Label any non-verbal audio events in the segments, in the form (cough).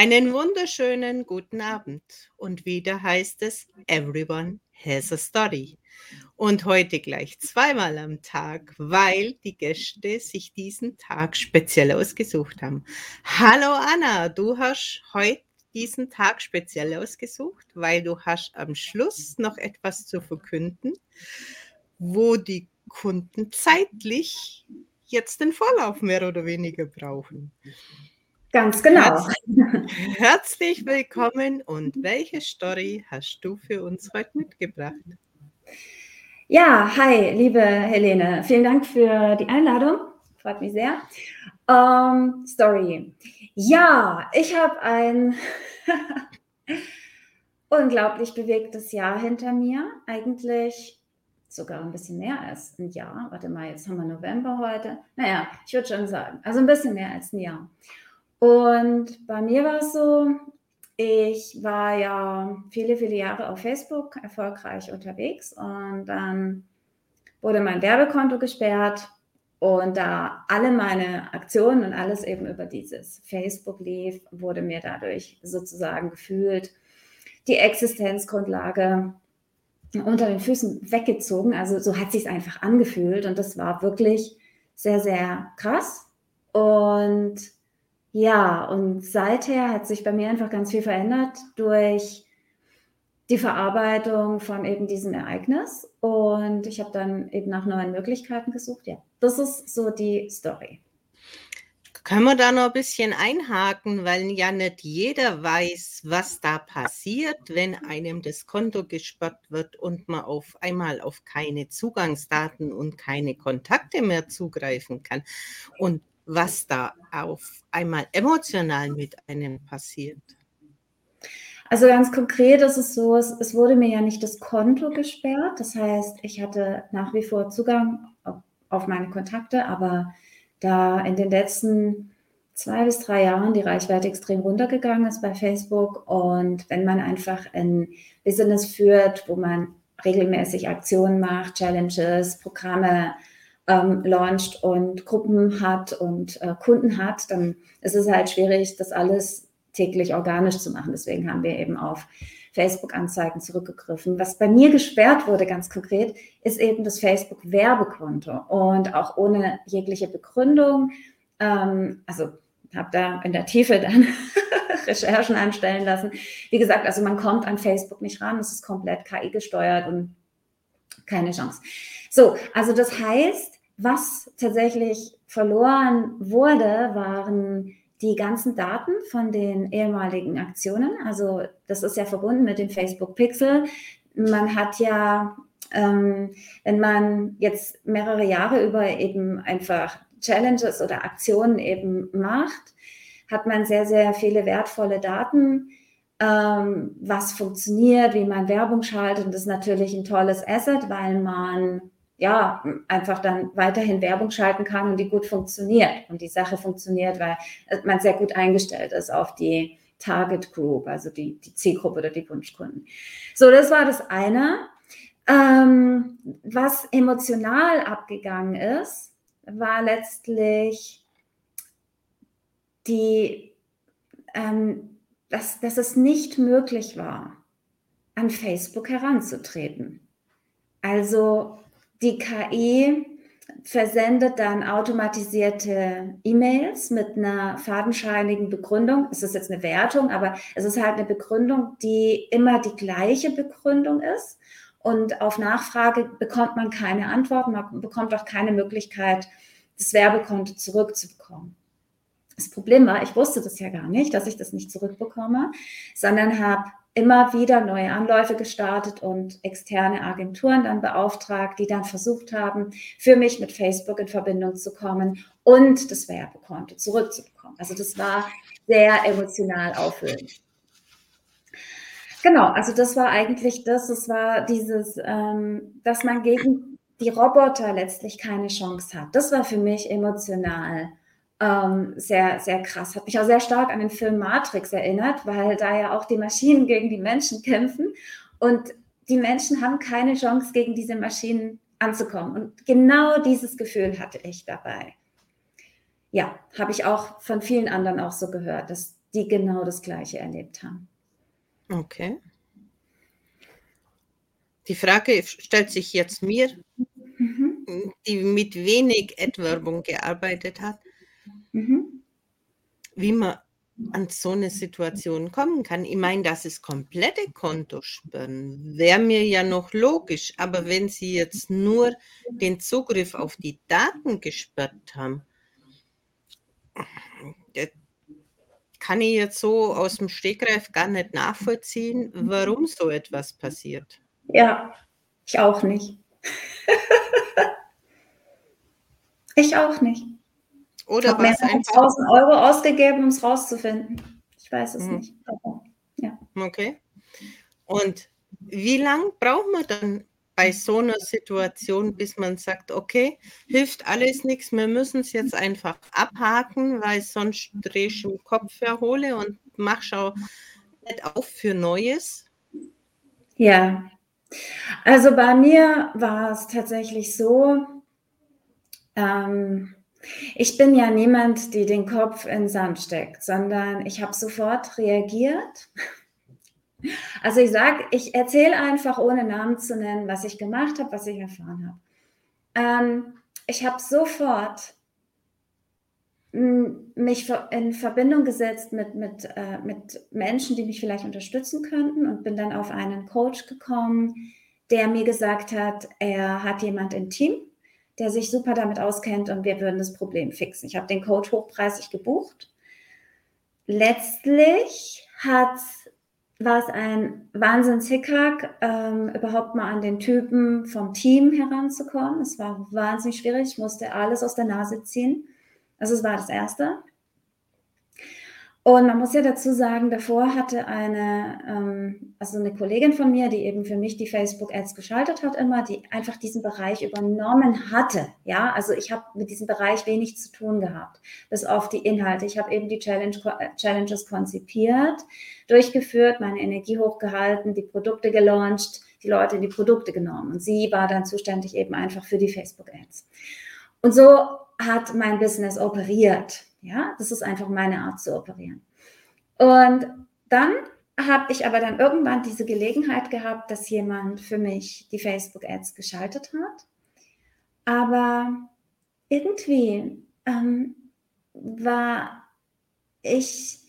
Einen wunderschönen guten Abend. Und wieder heißt es, everyone has a story. Und heute gleich zweimal am Tag, weil die Gäste sich diesen Tag speziell ausgesucht haben. Hallo Anna, du hast heute diesen Tag speziell ausgesucht, weil du hast am Schluss noch etwas zu verkünden, wo die Kunden zeitlich jetzt den Vorlauf mehr oder weniger brauchen. Ganz genau. Herzlich willkommen und welche Story hast du für uns heute mitgebracht? Ja, hi, liebe Helene. Vielen Dank für die Einladung. Freut mich sehr. Ähm, Story. Ja, ich habe ein (laughs) unglaublich bewegtes Jahr hinter mir. Eigentlich sogar ein bisschen mehr als ein Jahr. Warte mal, jetzt haben wir November heute. Naja, ich würde schon sagen, also ein bisschen mehr als ein Jahr. Und bei mir war es so, ich war ja viele, viele Jahre auf Facebook erfolgreich unterwegs und dann wurde mein Werbekonto gesperrt und da alle meine Aktionen und alles eben über dieses Facebook lief, wurde mir dadurch sozusagen gefühlt die Existenzgrundlage unter den Füßen weggezogen. Also so hat sich es einfach angefühlt und das war wirklich sehr, sehr krass. Und ja, und seither hat sich bei mir einfach ganz viel verändert durch die Verarbeitung von eben diesem Ereignis. Und ich habe dann eben nach neuen Möglichkeiten gesucht. Ja, das ist so die Story. Können wir da noch ein bisschen einhaken, weil ja nicht jeder weiß, was da passiert, wenn einem das Konto gesperrt wird und man auf einmal auf keine Zugangsdaten und keine Kontakte mehr zugreifen kann. Und was da auf einmal emotional mit einem passiert? Also ganz konkret ist es so, es, es, wurde mir ja nicht das Konto gesperrt. Das heißt, ich hatte nach wie vor Zugang auf, auf meine Kontakte, aber da in den letzten zwei bis drei Jahren die Reichweite extrem runtergegangen ist bei Facebook und wenn man einfach ein Business führt, wo man regelmäßig Aktionen macht, Challenges, Programme, ähm, launcht und Gruppen hat und äh, Kunden hat, dann ist es halt schwierig, das alles täglich organisch zu machen. Deswegen haben wir eben auf Facebook-Anzeigen zurückgegriffen. Was bei mir gesperrt wurde, ganz konkret, ist eben das Facebook-Werbekonto und auch ohne jegliche Begründung. Ähm, also habe da in der Tiefe dann (laughs) Recherchen anstellen lassen. Wie gesagt, also man kommt an Facebook nicht ran, es ist komplett KI gesteuert und keine Chance. So, also das heißt, was tatsächlich verloren wurde, waren die ganzen Daten von den ehemaligen Aktionen. Also das ist ja verbunden mit dem Facebook Pixel. Man hat ja, ähm, wenn man jetzt mehrere Jahre über eben einfach Challenges oder Aktionen eben macht, hat man sehr, sehr viele wertvolle Daten, ähm, was funktioniert, wie man Werbung schaltet. Und das ist natürlich ein tolles Asset, weil man ja, einfach dann weiterhin Werbung schalten kann und die gut funktioniert. Und die Sache funktioniert, weil man sehr gut eingestellt ist auf die Target Group, also die, die Zielgruppe oder die Wunschkunden. So, das war das eine. Ähm, was emotional abgegangen ist, war letztlich die, ähm, dass, dass es nicht möglich war, an Facebook heranzutreten. Also die KI versendet dann automatisierte E-Mails mit einer fadenscheinigen Begründung. Es ist jetzt eine Wertung, aber es ist halt eine Begründung, die immer die gleiche Begründung ist. Und auf Nachfrage bekommt man keine Antwort, man bekommt auch keine Möglichkeit, das Werbekonto zurückzubekommen. Das Problem war, ich wusste das ja gar nicht, dass ich das nicht zurückbekomme, sondern habe immer wieder neue Anläufe gestartet und externe Agenturen dann beauftragt, die dann versucht haben, für mich mit Facebook in Verbindung zu kommen und das Werbekonto zurückzubekommen. Also das war sehr emotional auffüllend. Genau, also das war eigentlich das, es war dieses, ähm, dass man gegen die Roboter letztlich keine Chance hat. Das war für mich emotional ähm, sehr, sehr krass. Hat mich auch sehr stark an den Film Matrix erinnert, weil da ja auch die Maschinen gegen die Menschen kämpfen und die Menschen haben keine Chance, gegen diese Maschinen anzukommen. Und genau dieses Gefühl hatte ich dabei. Ja, habe ich auch von vielen anderen auch so gehört, dass die genau das Gleiche erlebt haben. Okay. Die Frage stellt sich jetzt mir, mhm. die mit wenig Ad-Werbung gearbeitet hat, mhm. wie man an so eine Situation kommen kann. Ich meine, das ist komplette Kontosperren. Wäre mir ja noch logisch, aber wenn Sie jetzt nur den Zugriff auf die Daten gesperrt haben, kann ich jetzt so aus dem Stegreif gar nicht nachvollziehen, warum so etwas passiert. Ja, ich auch nicht. (laughs) ich auch nicht. Oder ich was einfach 1000 Euro ausgegeben, um es rauszufinden. Ich weiß es mhm. nicht. Aber, ja. Okay. Und wie lange braucht man dann bei so einer Situation, bis man sagt, okay, hilft alles nichts, wir müssen es jetzt einfach abhaken, weil sonst drehe ich im Kopf herhole und mach schau nicht auf für Neues? Ja, also bei mir war es tatsächlich so, ähm, ich bin ja niemand, die den Kopf in den Sand steckt, sondern ich habe sofort reagiert. Also ich sage, ich erzähle einfach, ohne Namen zu nennen, was ich gemacht habe, was ich erfahren habe. Ähm, ich habe sofort mich in Verbindung gesetzt mit, mit, äh, mit Menschen, die mich vielleicht unterstützen könnten und bin dann auf einen Coach gekommen, der mir gesagt hat, er hat jemand im Team, der sich super damit auskennt und wir würden das Problem fixen. Ich habe den Coach hochpreisig gebucht. Letztlich hat, war es ein Wahnsinns-Hickhack, ähm, überhaupt mal an den Typen vom Team heranzukommen. Es war wahnsinnig schwierig, ich musste alles aus der Nase ziehen. Also es war das Erste. Und man muss ja dazu sagen, davor hatte eine, ähm, also eine Kollegin von mir, die eben für mich die Facebook-Ads geschaltet hat, immer, die einfach diesen Bereich übernommen hatte. Ja, also ich habe mit diesem Bereich wenig zu tun gehabt, bis auf die Inhalte. Ich habe eben die Challenge, Challenges konzipiert, durchgeführt, meine Energie hochgehalten, die Produkte gelauncht, die Leute in die Produkte genommen. Und sie war dann zuständig eben einfach für die Facebook-Ads. Und so hat mein Business operiert. Ja, das ist einfach meine Art zu operieren. Und dann habe ich aber dann irgendwann diese Gelegenheit gehabt, dass jemand für mich die Facebook-Ads geschaltet hat. Aber irgendwie ähm, war ich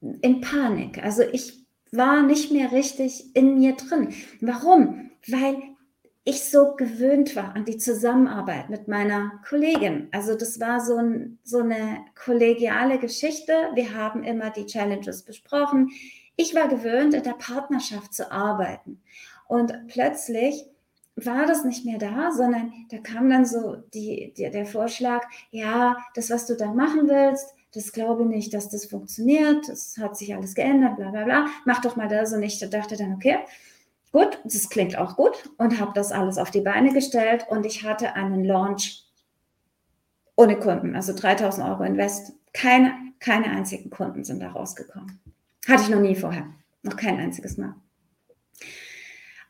in Panik. Also ich war nicht mehr richtig in mir drin. Warum? Weil ich so gewöhnt war an die Zusammenarbeit mit meiner Kollegin. Also das war so, ein, so eine kollegiale Geschichte. Wir haben immer die Challenges besprochen. Ich war gewöhnt, in der Partnerschaft zu arbeiten. Und plötzlich war das nicht mehr da, sondern da kam dann so die, die, der Vorschlag, ja, das, was du da machen willst, das glaube ich nicht, dass das funktioniert, das hat sich alles geändert, bla bla bla, mach doch mal das. Und ich dachte dann, okay, Gut, das klingt auch gut und habe das alles auf die Beine gestellt und ich hatte einen Launch ohne Kunden, also 3000 Euro Invest. Keine, keine einzigen Kunden sind da rausgekommen. Hatte ich noch nie vorher, noch kein einziges Mal.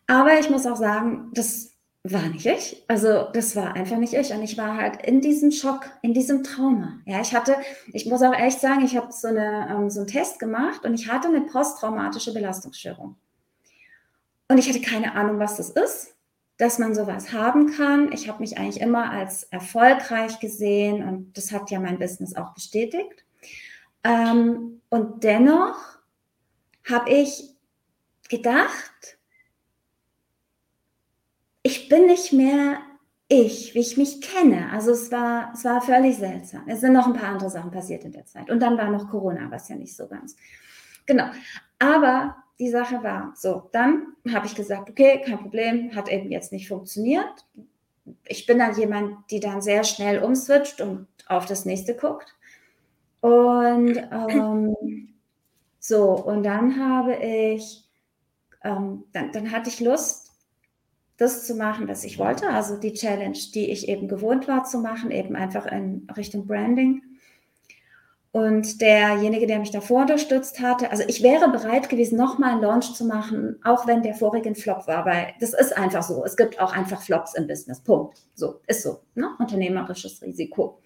Aber ich muss auch sagen, das war nicht ich. Also das war einfach nicht ich. Und ich war halt in diesem Schock, in diesem Trauma. Ja, ich hatte, ich muss auch echt sagen, ich habe so, eine, ähm, so einen Test gemacht und ich hatte eine posttraumatische Belastungsstörung. Und ich hatte keine Ahnung, was das ist, dass man sowas haben kann. Ich habe mich eigentlich immer als erfolgreich gesehen und das hat ja mein Business auch bestätigt. Ähm, und dennoch habe ich gedacht, ich bin nicht mehr ich, wie ich mich kenne. Also es war, es war völlig seltsam. Es sind noch ein paar andere Sachen passiert in der Zeit. Und dann war noch Corona, was ja nicht so ganz. Genau. Aber die Sache war. So, dann habe ich gesagt, okay, kein Problem, hat eben jetzt nicht funktioniert. Ich bin dann jemand, die dann sehr schnell umswitcht und auf das nächste guckt. Und ähm, so, und dann habe ich, ähm, dann, dann hatte ich Lust, das zu machen, was ich wollte. Also die Challenge, die ich eben gewohnt war zu machen, eben einfach in Richtung Branding. Und derjenige, der mich davor unterstützt hatte, also ich wäre bereit gewesen, nochmal einen Launch zu machen, auch wenn der vorige ein Flop war, weil das ist einfach so. Es gibt auch einfach Flops im Business. Punkt. So, ist so. Ne? Unternehmerisches Risiko.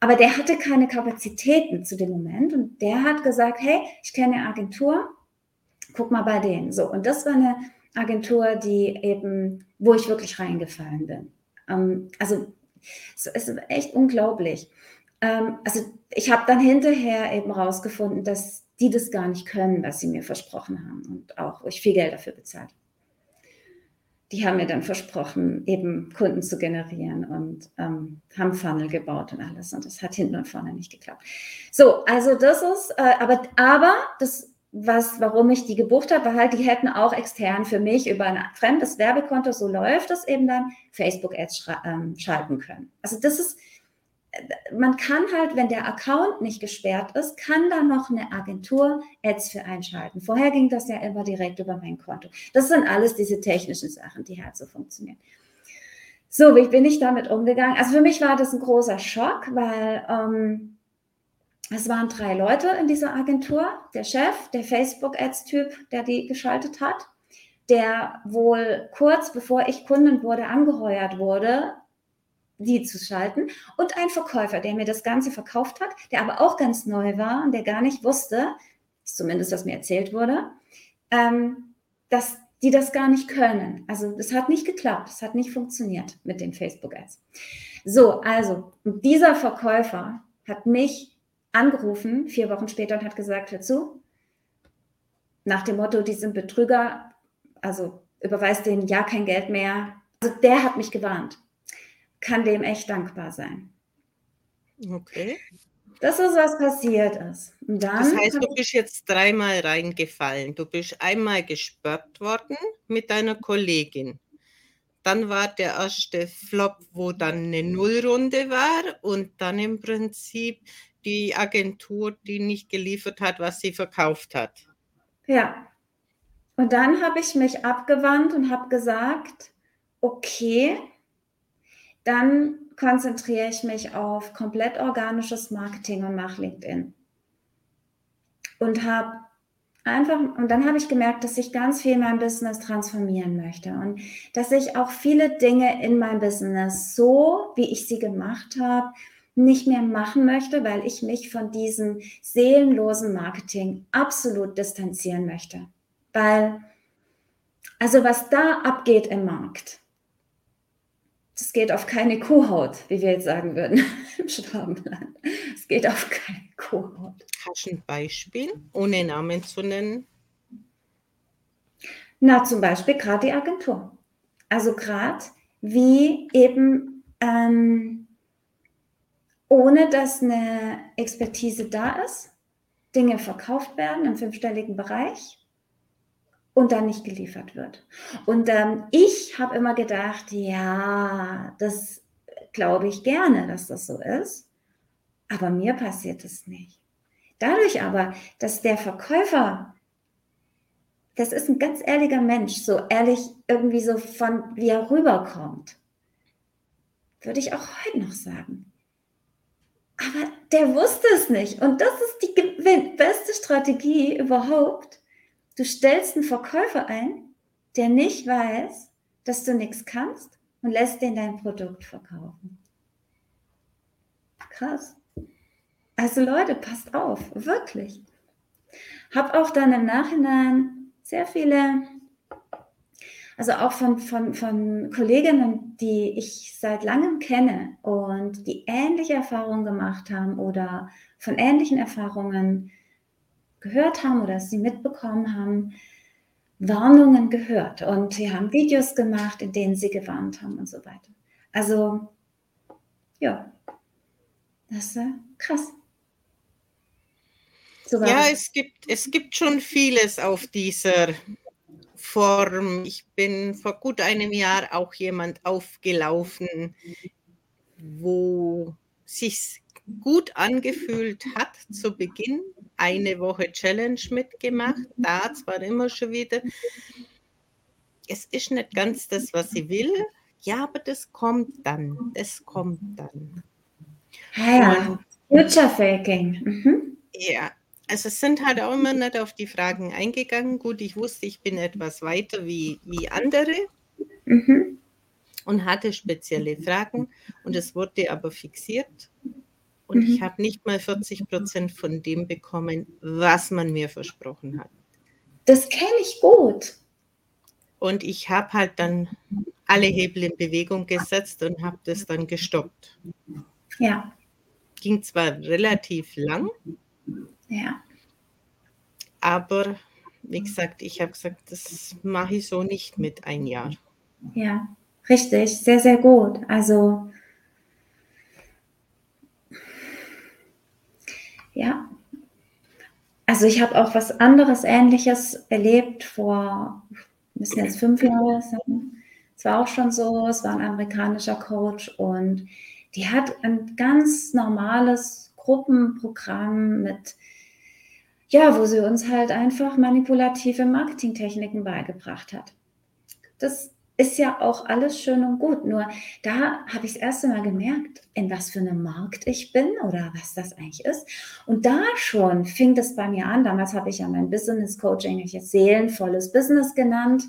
aber der hatte keine Kapazitäten zu dem Moment und der hat gesagt, hey, ich kenne eine Agentur, guck mal bei denen. So, und das war eine Agentur, die eben, wo ich wirklich reingefallen bin. Ähm, also es ist echt unglaublich. Ähm, also ich habe dann hinterher eben rausgefunden, dass die das gar nicht können, was sie mir versprochen haben und auch, ich viel Geld dafür bezahlt. Die haben mir dann versprochen, eben Kunden zu generieren und ähm, haben Funnel gebaut und alles. Und das hat hinten und vorne nicht geklappt. So, also das ist, äh, aber, aber das was, warum ich die gebucht habe, war halt, die hätten auch extern für mich über ein fremdes Werbekonto, so läuft das eben dann, Facebook-Ads ähm, schalten können. Also das ist, man kann halt, wenn der Account nicht gesperrt ist, kann da noch eine Agentur Ads für einschalten. Vorher ging das ja immer direkt über mein Konto. Das sind alles diese technischen Sachen, die halt so funktionieren. So, wie bin ich damit umgegangen? Also für mich war das ein großer Schock, weil ähm, es waren drei Leute in dieser Agentur. Der Chef, der Facebook-Ads-Typ, der die geschaltet hat, der wohl kurz bevor ich Kundin wurde, angeheuert wurde, die zu schalten und ein Verkäufer, der mir das Ganze verkauft hat, der aber auch ganz neu war und der gar nicht wusste, zumindest was mir erzählt wurde, ähm, dass die das gar nicht können. Also das hat nicht geklappt, es hat nicht funktioniert mit den Facebook-Ads. So, also dieser Verkäufer hat mich angerufen, vier Wochen später, und hat gesagt, hör zu, nach dem Motto, die sind Betrüger, also überweist denen ja kein Geld mehr. Also der hat mich gewarnt. Kann dem echt dankbar sein. Okay. Das ist, was passiert ist. das heißt, du bist jetzt dreimal reingefallen. Du bist einmal gesperrt worden mit deiner Kollegin. Dann war der erste Flop, wo dann eine Nullrunde war und dann im Prinzip die Agentur, die nicht geliefert hat, was sie verkauft hat. Ja. Und dann habe ich mich abgewandt und habe gesagt, okay, dann konzentriere ich mich auf komplett organisches Marketing und mache LinkedIn. Und habe einfach, und dann habe ich gemerkt, dass ich ganz viel mein Business transformieren möchte und dass ich auch viele Dinge in meinem Business so, wie ich sie gemacht habe, nicht mehr machen möchte, weil ich mich von diesem seelenlosen Marketing absolut distanzieren möchte. Weil, also was da abgeht im Markt, das geht auf keine Kuhhaut, wie wir jetzt sagen würden (laughs) im Schwabenland. Es geht auf keine Kuhhaut. Hast du ein Beispiel, ohne Namen zu nennen? Na, zum Beispiel gerade die Agentur. Also gerade wie eben ähm, ohne dass eine Expertise da ist, Dinge verkauft werden im fünfstelligen Bereich und dann nicht geliefert wird. Und ähm, ich habe immer gedacht, ja, das glaube ich gerne, dass das so ist, aber mir passiert es nicht. Dadurch aber, dass der Verkäufer, das ist ein ganz ehrlicher Mensch, so ehrlich irgendwie so von, wie er rüberkommt, würde ich auch heute noch sagen. Aber der wusste es nicht. Und das ist die beste Strategie überhaupt. Du stellst einen Verkäufer ein, der nicht weiß, dass du nichts kannst und lässt den dein Produkt verkaufen. Krass. Also Leute, passt auf, wirklich. Hab auch dann im Nachhinein sehr viele also auch von, von, von Kolleginnen, die ich seit langem kenne und die ähnliche Erfahrungen gemacht haben oder von ähnlichen Erfahrungen gehört haben oder sie mitbekommen haben, Warnungen gehört und sie haben Videos gemacht, in denen sie gewarnt haben und so weiter. Also ja, das ist krass. So ja, es gibt, es gibt schon vieles auf dieser Form. Ich bin vor gut einem Jahr auch jemand aufgelaufen, wo sich gut angefühlt hat zu Beginn. Eine Woche Challenge mitgemacht, da zwar immer schon wieder. Es ist nicht ganz das, was ich will. Ja, aber das kommt dann. Das kommt dann. Ja, Future Faking. Mhm. Ja, also es sind halt auch immer nicht auf die Fragen eingegangen. Gut, ich wusste, ich bin etwas weiter wie, wie andere mhm. und hatte spezielle Fragen und es wurde aber fixiert. Und mhm. ich habe nicht mal 40 Prozent von dem bekommen, was man mir versprochen hat. Das kenne ich gut. Und ich habe halt dann alle Hebel in Bewegung gesetzt und habe das dann gestoppt. Ja. Ging zwar relativ lang. Ja. Aber wie gesagt, ich habe gesagt, das mache ich so nicht mit ein Jahr. Ja, richtig, sehr, sehr gut. Also ja, also ich habe auch was anderes Ähnliches erlebt vor, müssen jetzt fünf Jahre sein. Es war auch schon so, es war ein amerikanischer Coach und die hat ein ganz normales Gruppenprogramm mit, ja, wo sie uns halt einfach manipulative Marketingtechniken beigebracht hat. Das ist ja auch alles schön und gut. Nur da habe ich das erste Mal gemerkt, in was für einem Markt ich bin oder was das eigentlich ist. Und da schon fing das bei mir an. Damals habe ich ja mein Business Coaching, ich jetzt seelenvolles Business genannt.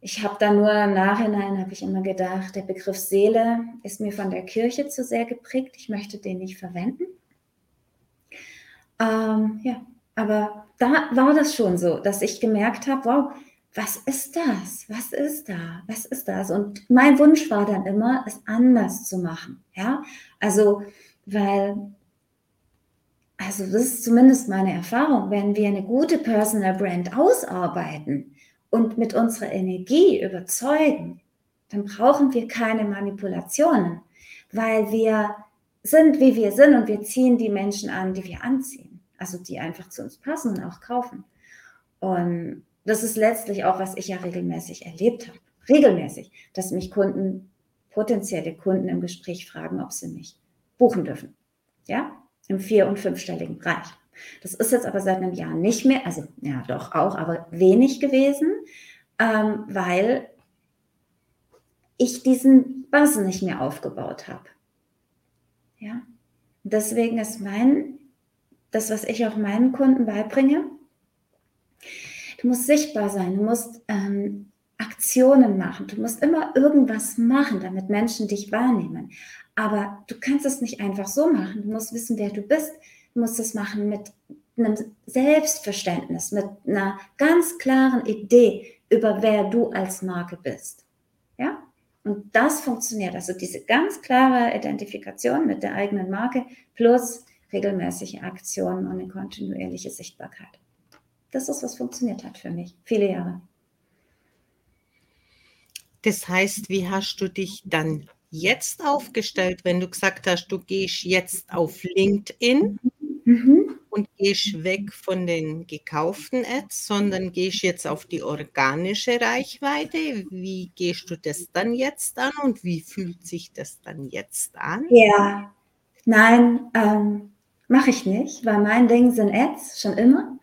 Ich habe da nur im Nachhinein, habe ich immer gedacht, der Begriff Seele ist mir von der Kirche zu sehr geprägt. Ich möchte den nicht verwenden. Ähm, ja, aber da war das schon so, dass ich gemerkt habe, wow, was ist das? Was ist da? Was ist das? Und mein Wunsch war dann immer, es anders zu machen. Ja, also, weil, also das ist zumindest meine Erfahrung, wenn wir eine gute Personal Brand ausarbeiten und mit unserer Energie überzeugen, dann brauchen wir keine Manipulationen, weil wir sind, wie wir sind und wir ziehen die Menschen an, die wir anziehen. Also die einfach zu uns passen und auch kaufen. Und das ist letztlich auch, was ich ja regelmäßig erlebt habe. Regelmäßig, dass mich Kunden, potenzielle Kunden im Gespräch fragen, ob sie mich buchen dürfen. Ja, im vier- und fünfstelligen Bereich. Das ist jetzt aber seit einem Jahr nicht mehr, also ja doch auch, aber wenig gewesen, ähm, weil ich diesen Buzz nicht mehr aufgebaut habe. Ja, deswegen ist mein, das, was ich auch meinen Kunden beibringe, Du musst sichtbar sein, du musst ähm, Aktionen machen, du musst immer irgendwas machen, damit Menschen dich wahrnehmen. Aber du kannst es nicht einfach so machen. Du musst wissen, wer du bist. Du musst es machen mit einem Selbstverständnis, mit einer ganz klaren Idee über wer du als Marke bist. Ja? Und das funktioniert. Also diese ganz klare Identifikation mit der eigenen Marke plus regelmäßige Aktionen und eine kontinuierliche Sichtbarkeit das ist, was funktioniert hat für mich, viele Jahre. Das heißt, wie hast du dich dann jetzt aufgestellt, wenn du gesagt hast, du gehst jetzt auf LinkedIn mhm. und gehst weg von den gekauften Ads, sondern gehst jetzt auf die organische Reichweite? Wie gehst du das dann jetzt an und wie fühlt sich das dann jetzt an? Ja, nein, ähm, mache ich nicht, weil mein Ding sind Ads schon immer.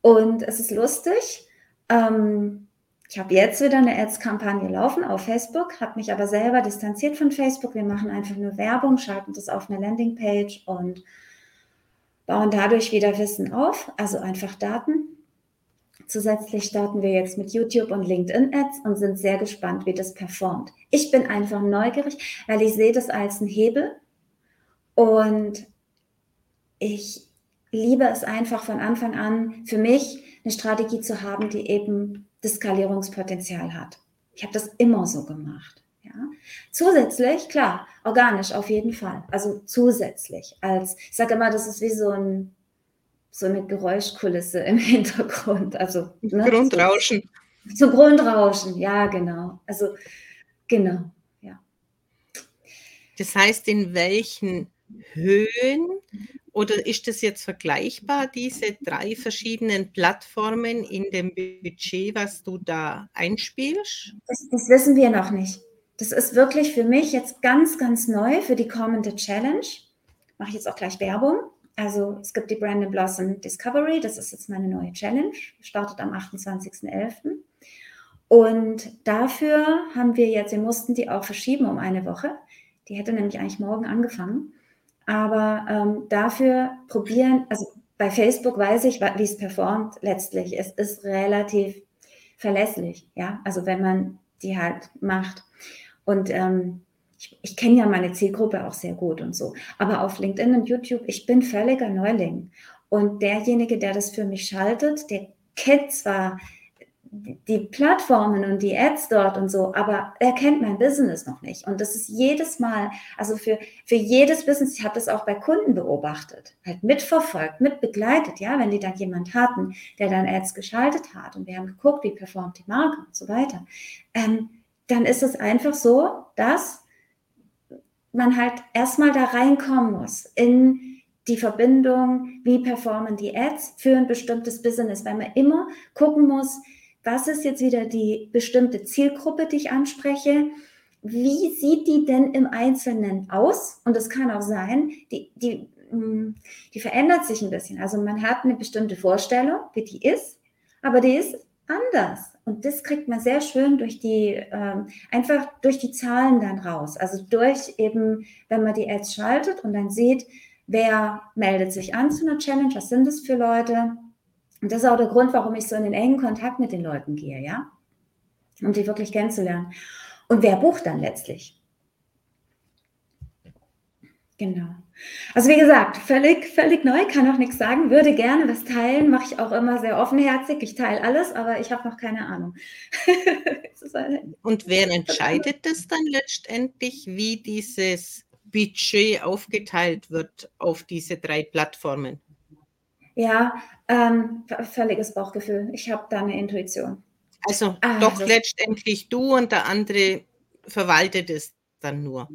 Und es ist lustig. Ähm, ich habe jetzt wieder eine Ads-Kampagne laufen auf Facebook, habe mich aber selber distanziert von Facebook. Wir machen einfach nur Werbung, schalten das auf eine Landingpage und bauen dadurch wieder Wissen auf, also einfach Daten. Zusätzlich starten wir jetzt mit YouTube und LinkedIn Ads und sind sehr gespannt, wie das performt. Ich bin einfach neugierig, weil ich sehe das als einen Hebel und ich liebe es einfach von Anfang an für mich eine Strategie zu haben, die eben das Skalierungspotenzial hat. Ich habe das immer so gemacht. Ja. Zusätzlich, klar, organisch auf jeden Fall. Also zusätzlich als, ich sage immer, das ist wie so ein so eine Geräuschkulisse (laughs) im Hintergrund. Also ne, Grundrauschen. So, so Grundrauschen, ja, genau. Also genau, ja. Das heißt, in welchen Höhen oder ist das jetzt vergleichbar, diese drei verschiedenen Plattformen in dem Budget, was du da einspielst? Das, das, wissen wir noch nicht. Das ist wirklich für mich jetzt ganz, ganz neu für die kommende Challenge. Mache ich jetzt auch gleich Werbung. Also es gibt die Brandon Blossom Discovery, das ist jetzt meine neue Challenge, startet am 28.11. Und dafür haben wir jetzt, wir mussten die auch verschieben um eine Woche. Die hätte nämlich eigentlich morgen angefangen. Aber ähm, dafür probieren, also bei Facebook weiß ich, wie es performt letztlich. Es ist relativ verlässlich, ja. Also wenn man die halt macht. Und ähm, ich, ich kenne ja meine Zielgruppe auch sehr gut und so. Aber auf LinkedIn und YouTube, ich bin völliger Neuling. Und derjenige, der das für mich schaltet, der kennt zwar die Plattformen und die Ads dort und so, aber er kennt mein Business noch nicht. Und das ist jedes Mal, also für, für jedes Business, ich habe das auch bei Kunden beobachtet, halt mitverfolgt, mitbegleitet, ja, wenn die dann jemand hatten, der dann Ads geschaltet hat und wir haben geguckt, wie performt die Marke und so weiter, ähm, dann ist es einfach so, dass man halt erstmal da reinkommen muss in die Verbindung, wie performen die Ads für ein bestimmtes Business, weil man immer gucken muss, was ist jetzt wieder die bestimmte Zielgruppe, die ich anspreche, wie sieht die denn im Einzelnen aus? Und es kann auch sein, die, die, hm, die verändert sich ein bisschen. Also man hat eine bestimmte Vorstellung, wie die ist, aber die ist anders. Und das kriegt man sehr schön durch die, ähm, einfach durch die Zahlen dann raus. Also durch eben, wenn man die Ads schaltet und dann sieht, wer meldet sich an zu einer Challenge, was sind das für Leute. Und das ist auch der Grund, warum ich so in den engen Kontakt mit den Leuten gehe, ja, um die wirklich kennenzulernen. Und wer bucht dann letztlich? Genau. Also wie gesagt, völlig, völlig neu, kann auch nichts sagen, würde gerne was teilen, mache ich auch immer sehr offenherzig. Ich teile alles, aber ich habe noch keine Ahnung. (laughs) Und wer entscheidet das dann letztendlich, wie dieses Budget aufgeteilt wird auf diese drei Plattformen? Ja, ähm, völliges Bauchgefühl. Ich habe da eine Intuition. Also ah, doch letztendlich du und der andere verwaltet es dann nur.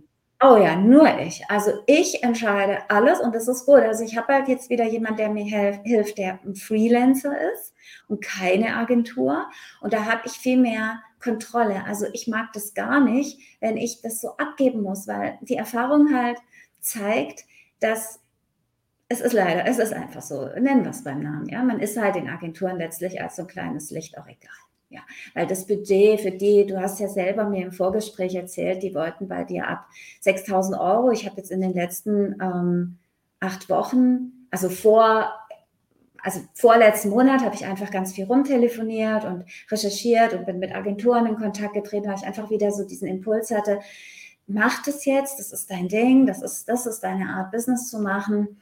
Oh ja, nur ich. Also ich entscheide alles und das ist gut. Also ich habe halt jetzt wieder jemand, der mir hilft, der ein Freelancer ist und keine Agentur. Und da habe ich viel mehr Kontrolle. Also ich mag das gar nicht, wenn ich das so abgeben muss, weil die Erfahrung halt zeigt, dass es ist leider, es ist einfach so, nennen wir es beim Namen. Ja, man ist halt in Agenturen letztlich als so ein kleines Licht auch egal. Ja, weil das Budget für die, du hast ja selber mir im Vorgespräch erzählt, die wollten bei dir ab 6000 Euro. Ich habe jetzt in den letzten ähm, acht Wochen, also vor, also vorletzten Monat habe ich einfach ganz viel rumtelefoniert und recherchiert und bin mit Agenturen in Kontakt getreten, weil ich einfach wieder so diesen Impuls hatte, mach das jetzt, das ist dein Ding, das ist, das ist deine Art, Business zu machen.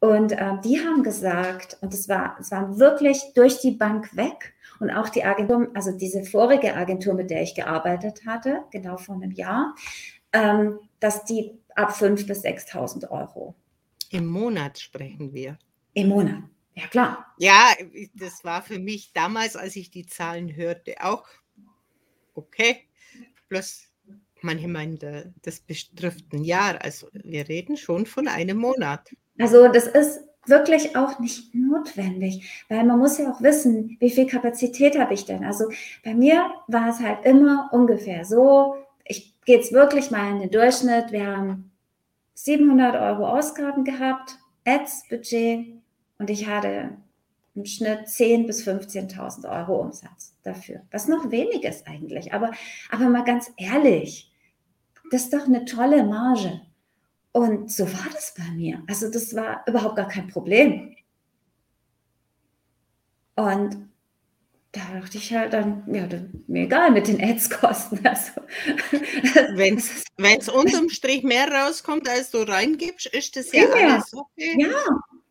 Und äh, die haben gesagt, und es war, es war wirklich durch die Bank weg, und auch die Agentur, also diese vorige Agentur, mit der ich gearbeitet hatte, genau vor einem Jahr, ähm, dass die ab 5.000 bis 6.000 Euro. Im Monat sprechen wir. Im Monat, ja klar. Ja, das war für mich damals, als ich die Zahlen hörte, auch okay. Plus manche meinen, das betrifft ein Jahr. Also wir reden schon von einem Monat. Also das ist wirklich auch nicht notwendig, weil man muss ja auch wissen, wie viel Kapazität habe ich denn. Also bei mir war es halt immer ungefähr so, ich gehe jetzt wirklich mal in den Durchschnitt, wir haben 700 Euro Ausgaben gehabt, Ads-Budget und ich hatte im Schnitt 10.000 bis 15.000 Euro Umsatz dafür, was noch wenig ist eigentlich, aber, aber mal ganz ehrlich, das ist doch eine tolle Marge. Und so war das bei mir. Also das war überhaupt gar kein Problem. Und da dachte ich halt dann, ja, mir egal mit den Ads-Kosten. (laughs) Also, Wenn es unterm Strich mehr rauskommt, als du reingibst, ist das ja, ja alles okay. Ja,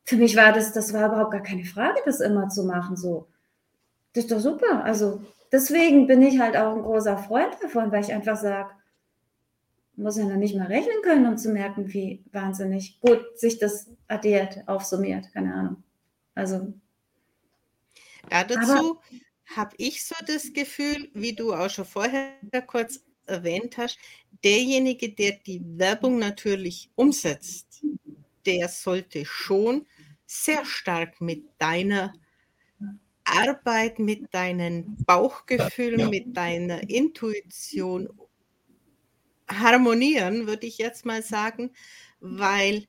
für mich war das, das war überhaupt gar keine Frage, das immer zu machen. So, das ist doch super. Also deswegen bin ich halt auch ein großer Freund davon, weil ich einfach sage, muss ja noch nicht mal rechnen können, um zu merken, wie wahnsinnig gut sich das addiert, aufsummiert. Keine Ahnung. Also. Ja, dazu habe ich so das Gefühl, wie du auch schon vorher kurz erwähnt hast, derjenige, der die Werbung natürlich umsetzt, der sollte schon sehr stark mit deiner Arbeit, mit deinen Bauchgefühlen, mit deiner Intuition harmonieren, würde ich jetzt mal sagen, weil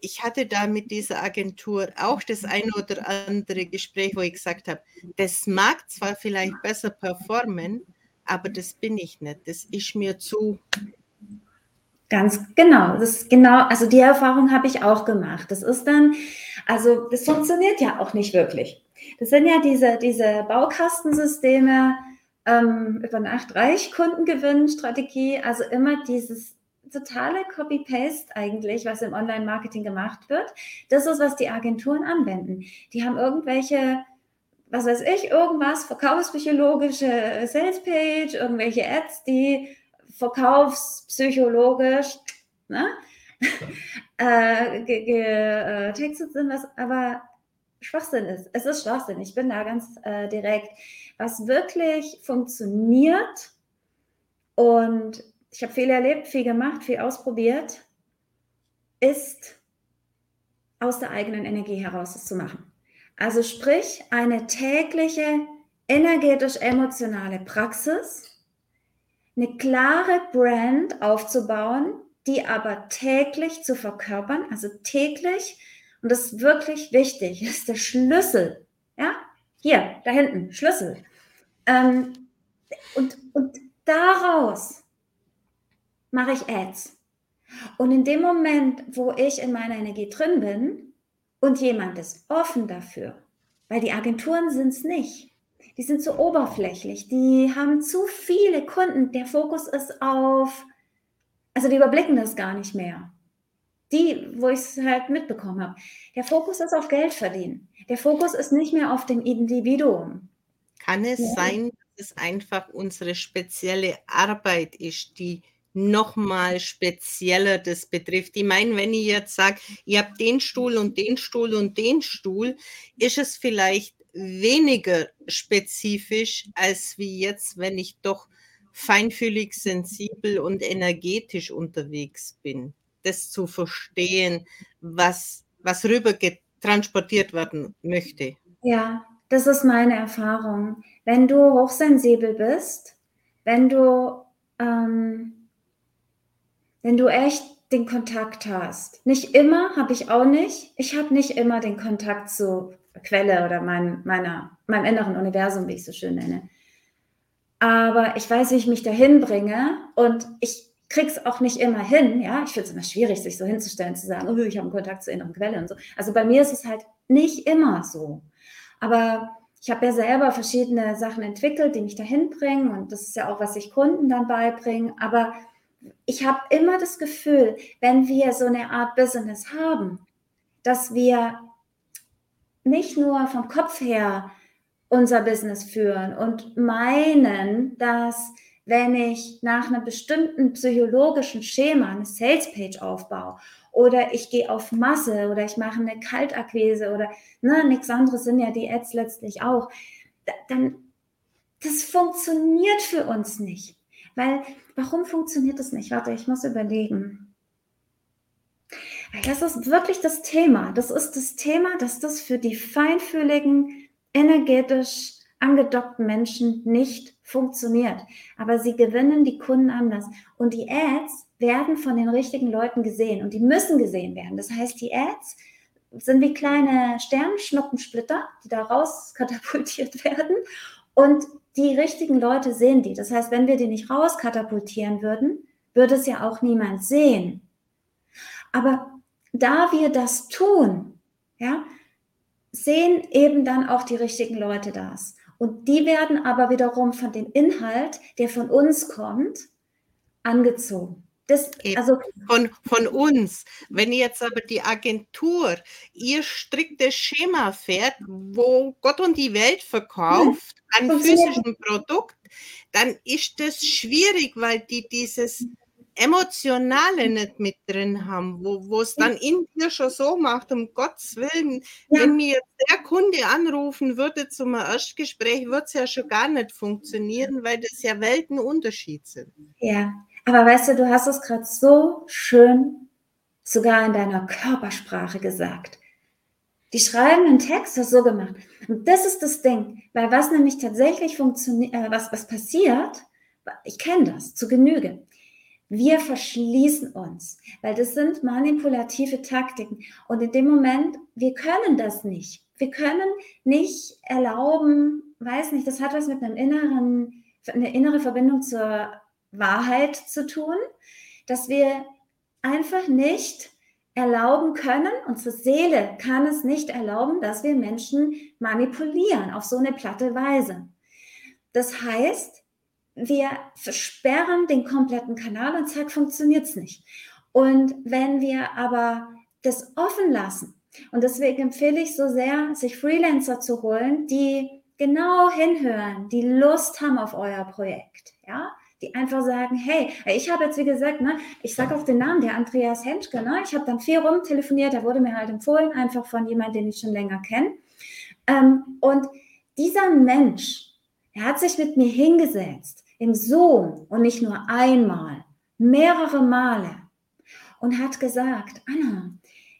ich hatte da mit dieser Agentur auch das ein oder andere Gespräch, wo ich gesagt habe, das mag zwar vielleicht besser performen, aber das bin ich nicht. Das ist mir zu. Ganz genau. Das ist genau, also die Erfahrung habe ich auch gemacht. Das ist dann, also das funktioniert ja auch nicht wirklich. Das sind ja diese, diese Baukastensysteme, ähm, über Nacht reich Kunden gewinnen Strategie. Also immer dieses totale Copy-Paste eigentlich, was im Online-Marketing gemacht wird. Das ist, was die Agenturen anwenden. Die haben irgendwelche, was weiß ich, irgendwas, verkaufspsychologische Salespage, irgendwelche Ads, die verkaufspsychologisch ne, (laughs) äh, getextet sind, was aber Schwachsinn ist. Es ist Schwachsinn. Ich bin da ganz äh, direkt. Was wirklich funktioniert und ich habe viel erlebt, viel gemacht, viel ausprobiert, ist aus der eigenen Energie heraus es zu machen. Also sprich, eine tägliche energetisch-emotionale Praxis, eine klare Brand aufzubauen, die aber täglich zu verkörpern, also täglich, und das ist wirklich wichtig, (laughs) das ist der Schlüssel, ja, hier, da hinten, Schlüssel. Ähm, und, und daraus mache ich Ads. Und in dem Moment, wo ich in meiner Energie drin bin und jemand ist offen dafür, weil die Agenturen sind es nicht. Die sind zu oberflächlich, die haben zu viele Kunden. Der Fokus ist auf, also die überblicken das gar nicht mehr. Die, wo ich es halt mitbekommen habe. Der Fokus ist auf Geld verdienen. Der Fokus ist nicht mehr auf dem Individuum. Kann es ja. sein, dass es einfach unsere spezielle Arbeit ist, die nochmal spezieller das betrifft. Ich meine, wenn ich jetzt sage, ihr habt den Stuhl und den Stuhl und den Stuhl, ist es vielleicht weniger spezifisch, als wie jetzt, wenn ich doch feinfühlig, sensibel und energetisch unterwegs bin. Das zu verstehen, was, was rüber transportiert werden möchte. Ja, das ist meine Erfahrung. Wenn du hochsensibel bist, wenn du ähm, wenn du echt den Kontakt hast. Nicht immer, habe ich auch nicht. Ich habe nicht immer den Kontakt zur Quelle oder mein, meiner, meinem inneren Universum, wie ich es so schön nenne. Aber ich weiß, wie ich mich dahin bringe und ich kriege es auch nicht immer hin. Ja, ich finde es immer schwierig, sich so hinzustellen, zu sagen, oh, ich habe einen Kontakt zur inneren Quelle und so. Also bei mir ist es halt nicht immer so. Aber ich habe ja selber verschiedene Sachen entwickelt, die mich dahin bringen und das ist ja auch, was ich Kunden dann beibringe. Aber ich habe immer das Gefühl, wenn wir so eine Art Business haben, dass wir nicht nur vom Kopf her unser Business führen und meinen, dass wenn ich nach einem bestimmten psychologischen Schema eine Salespage aufbaue oder ich gehe auf Masse oder ich mache eine Kaltakquise oder ne, nichts anderes sind ja die Ads letztlich auch, dann das funktioniert für uns nicht. Weil, warum funktioniert das nicht? Warte, ich muss überlegen. Das ist wirklich das Thema. Das ist das Thema, dass das für die feinfühligen, energetisch angedockten Menschen nicht funktioniert. Aber sie gewinnen die Kunden anders. Und die Ads werden von den richtigen Leuten gesehen und die müssen gesehen werden. Das heißt, die Ads sind wie kleine Sternschnuppensplitter, die da raus katapultiert (laughs) werden und die richtigen Leute sehen die. Das heißt, wenn wir die nicht rauskatapultieren würden, würde es ja auch niemand sehen. Aber da wir das tun, ja, sehen eben dann auch die richtigen Leute das. Und die werden aber wiederum von dem Inhalt, der von uns kommt, angezogen. Das, also von, von uns. Wenn jetzt aber die Agentur ihr striktes Schema fährt, wo Gott und die Welt verkauft hm. an physischem Produkt, dann ist das schwierig, weil die dieses Emotionale nicht mit drin haben, wo es dann in dir schon so macht, um Gottes Willen, ja. wenn mir jetzt der Kunde anrufen würde zum Erstgespräch, würde es ja schon gar nicht funktionieren, weil das ja Weltenunterschied sind. Ja, aber weißt du, du hast es gerade so schön sogar in deiner Körpersprache gesagt. Die schreiben einen Text, das so gemacht. Und das ist das Ding, weil was nämlich tatsächlich funktioniert, äh, was, was passiert, ich kenne das zu Genüge. Wir verschließen uns, weil das sind manipulative Taktiken. Und in dem Moment, wir können das nicht. Wir können nicht erlauben, weiß nicht, das hat was mit einem inneren, eine innere Verbindung zur Wahrheit zu tun, dass wir einfach nicht erlauben können, unsere Seele kann es nicht erlauben, dass wir Menschen manipulieren auf so eine platte Weise. Das heißt, wir versperren den kompletten Kanal und zack, funktioniert es nicht. Und wenn wir aber das offen lassen, und deswegen empfehle ich so sehr, sich Freelancer zu holen, die genau hinhören, die Lust haben auf euer Projekt, ja, die einfach sagen, hey, ich habe jetzt wie gesagt, ne, ich sage auch den Namen, der Andreas Henschke, ne, ich habe dann viel rumtelefoniert, der wurde mir halt empfohlen, einfach von jemandem, den ich schon länger kenne. Ähm, und dieser Mensch, er hat sich mit mir hingesetzt im Zoom und nicht nur einmal, mehrere Male und hat gesagt, Anna,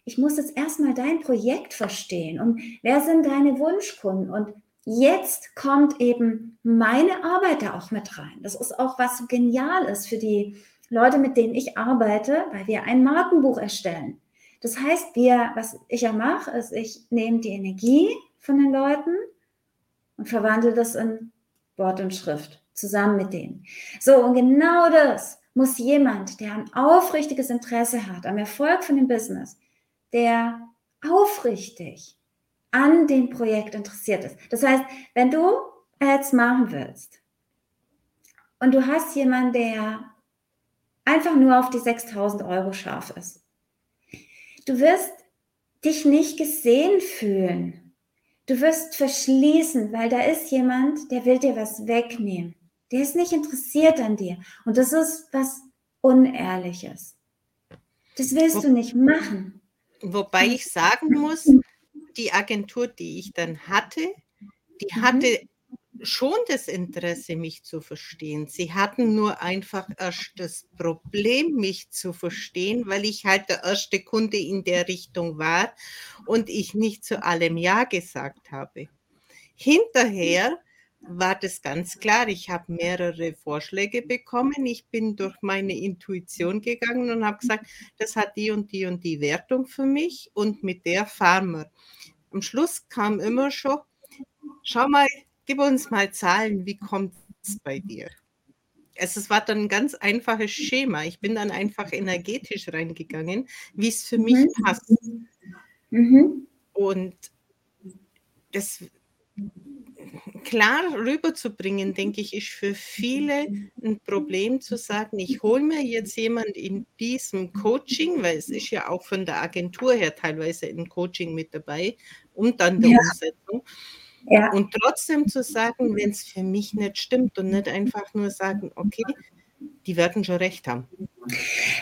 ich muss jetzt erstmal dein Projekt verstehen und wer sind deine Wunschkunden und jetzt kommt eben meine Arbeit da auch mit rein. Das ist auch was so genial ist für die Leute, mit denen ich arbeite, weil wir ein Markenbuch erstellen. Das heißt, wir, was ich ja mache, ist, ich nehme die Energie von den Leuten und verwandle das in Wort und Schrift zusammen mit denen. So, und genau das muss jemand, der ein aufrichtiges Interesse hat am Erfolg von dem Business, der aufrichtig an dem Projekt interessiert ist. Das heißt, wenn du Ads machen willst und du hast jemanden, der einfach nur auf die 6000 Euro scharf ist, du wirst dich nicht gesehen fühlen. Du wirst verschließen, weil da ist jemand, der will dir was wegnehmen. Der ist nicht interessiert an dir. Und das ist was Unehrliches. Das willst du nicht machen. Wobei ich sagen muss, die Agentur, die ich dann hatte, die mhm. hatte schon das Interesse, mich zu verstehen. Sie hatten nur einfach erst das Problem, mich zu verstehen, weil ich halt der erste Kunde in der Richtung war und ich nicht zu allem Ja gesagt habe. Hinterher war das ganz klar. Ich habe mehrere Vorschläge bekommen. Ich bin durch meine Intuition gegangen und habe gesagt, das hat die und die und die Wertung für mich und mit der fahren wir. Am Schluss kam immer schon, schau mal, gib uns mal Zahlen, wie kommt es bei dir? Also es war dann ein ganz einfaches Schema. Ich bin dann einfach energetisch reingegangen, wie es für mich mhm. passt. Mhm. Und das klar rüberzubringen, denke ich, ist für viele ein Problem zu sagen, ich hole mir jetzt jemand in diesem Coaching, weil es ist ja auch von der Agentur her teilweise ein Coaching mit dabei und dann der ja. Umsetzung. Ja. Und trotzdem zu sagen, wenn es für mich nicht stimmt und nicht einfach nur sagen, okay, die werden schon recht haben.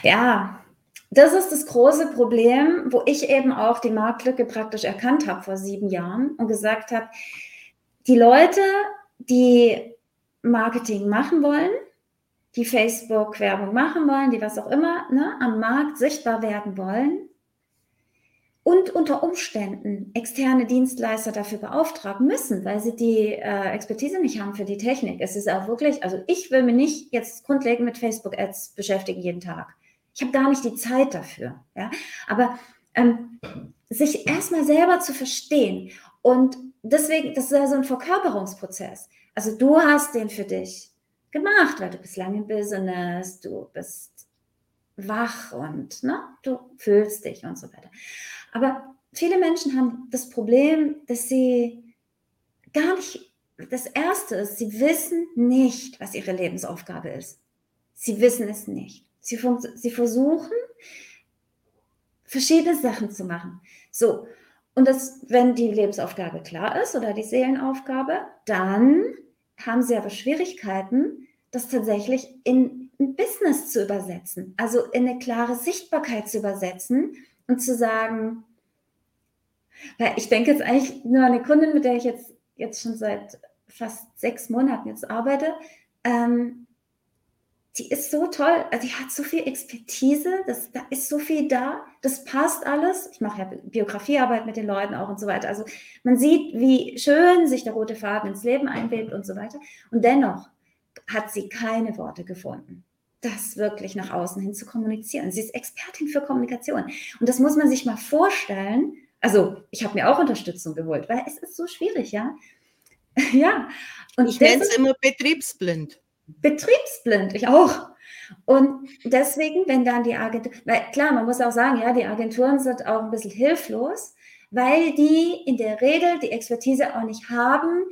Ja, das ist das große Problem, wo ich eben auch die Marktlücke praktisch erkannt habe vor sieben Jahren und gesagt habe, die Leute, die Marketing machen wollen, die Facebook-Werbung machen wollen, die was auch immer ne, am Markt sichtbar werden wollen und unter Umständen externe Dienstleister dafür beauftragen müssen, weil sie die äh, Expertise nicht haben für die Technik. Es ist auch wirklich, also ich will mich nicht jetzt grundlegend mit Facebook-Ads beschäftigen jeden Tag. Ich habe gar nicht die Zeit dafür. Ja? Aber ähm, sich erstmal selber zu verstehen und deswegen, das ist ja so ein Verkörperungsprozess. Also du hast den für dich gemacht, weil du bist lange im Business, du bist wach und ne, du fühlst dich und so weiter. Aber viele Menschen haben das Problem, dass sie gar nicht, das Erste ist, sie wissen nicht, was ihre Lebensaufgabe ist. Sie wissen es nicht. Sie, sie versuchen, verschiedene Sachen zu machen. So, und das, wenn die Lebensaufgabe klar ist oder die Seelenaufgabe, dann haben sie aber Schwierigkeiten, das tatsächlich in ein Business zu übersetzen, also in eine klare Sichtbarkeit zu übersetzen und zu sagen, weil ich denke jetzt eigentlich nur an eine Kundin, mit der ich jetzt, jetzt schon seit fast sechs Monaten jetzt arbeite, ähm, die ist so toll, also die hat so viel Expertise, das, da ist so viel da, das passt alles. Ich mache ja Biografiearbeit mit den Leuten auch und so weiter. Also man sieht, wie schön sich der rote Faden ins Leben einwebt und so weiter. Und dennoch hat sie keine Worte gefunden, das wirklich nach außen hin zu kommunizieren. Sie ist Expertin für Kommunikation. Und das muss man sich mal vorstellen. Also ich habe mir auch Unterstützung geholt, weil es ist so schwierig, ja. (laughs) ja. Und ich nenne es immer betriebsblind betriebsblind, ich auch. Und deswegen, wenn dann die Agentur, weil klar, man muss auch sagen, ja, die Agenturen sind auch ein bisschen hilflos, weil die in der Regel die Expertise auch nicht haben,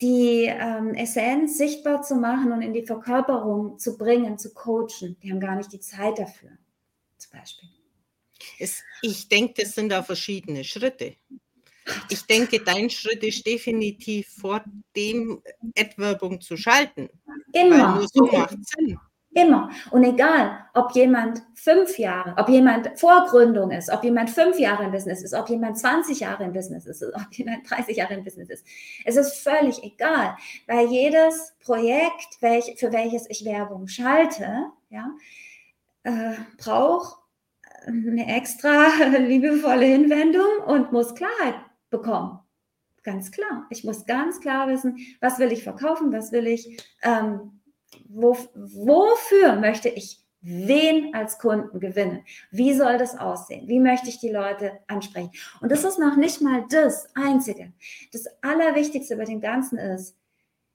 die ähm, Essenz sichtbar zu machen und in die Verkörperung zu bringen, zu coachen. Die haben gar nicht die Zeit dafür, zum Beispiel. Es, ich denke, das sind da verschiedene Schritte. Ich denke, dein Schritt ist definitiv vor dem Adverbum zu schalten. Immer. Weil nur so macht Sinn. Immer. Und egal, ob jemand fünf Jahre, ob jemand vor Gründung ist, ob jemand fünf Jahre im Business ist, ob jemand 20 Jahre im Business ist, (laughs) ob jemand 30 Jahre im Business ist. Es ist völlig egal, weil jedes Projekt, welch, für welches ich Werbung schalte, ja, äh, braucht eine extra (laughs) liebevolle Hinwendung und muss Klarheit bekommen. Ganz klar. Ich muss ganz klar wissen, was will ich verkaufen, was will ich ähm, wo, wofür möchte ich wen als Kunden gewinnen? Wie soll das aussehen? Wie möchte ich die Leute ansprechen? Und das ist noch nicht mal das Einzige. Das Allerwichtigste bei dem Ganzen ist,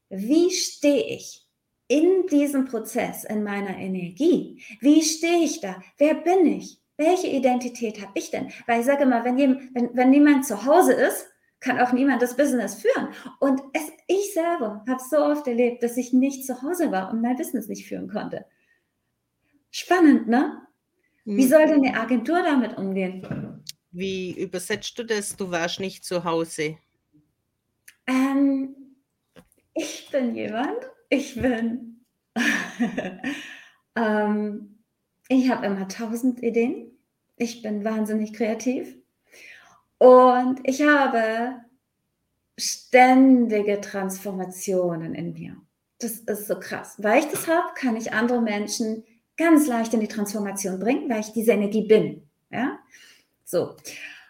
wie stehe ich in diesem Prozess, in meiner Energie? Wie stehe ich da? Wer bin ich? Welche Identität habe ich denn? Weil ich sage immer, wenn, jemand, wenn, wenn niemand zu Hause ist, kann auch niemand das Business führen. Und es, ich selber habe so oft erlebt, dass ich nicht zu Hause war und mein Business nicht führen konnte. Spannend, ne? Wie soll denn eine Agentur damit umgehen? Wie übersetzt du das? Du warst nicht zu Hause. Ähm, ich bin jemand, ich bin, (laughs) ähm, ich habe immer tausend Ideen. Ich bin wahnsinnig kreativ. Und ich habe ständige Transformationen in mir. Das ist so krass. Weil ich das habe, kann ich andere Menschen ganz leicht in die Transformation bringen, weil ich diese Energie bin. Ja, so.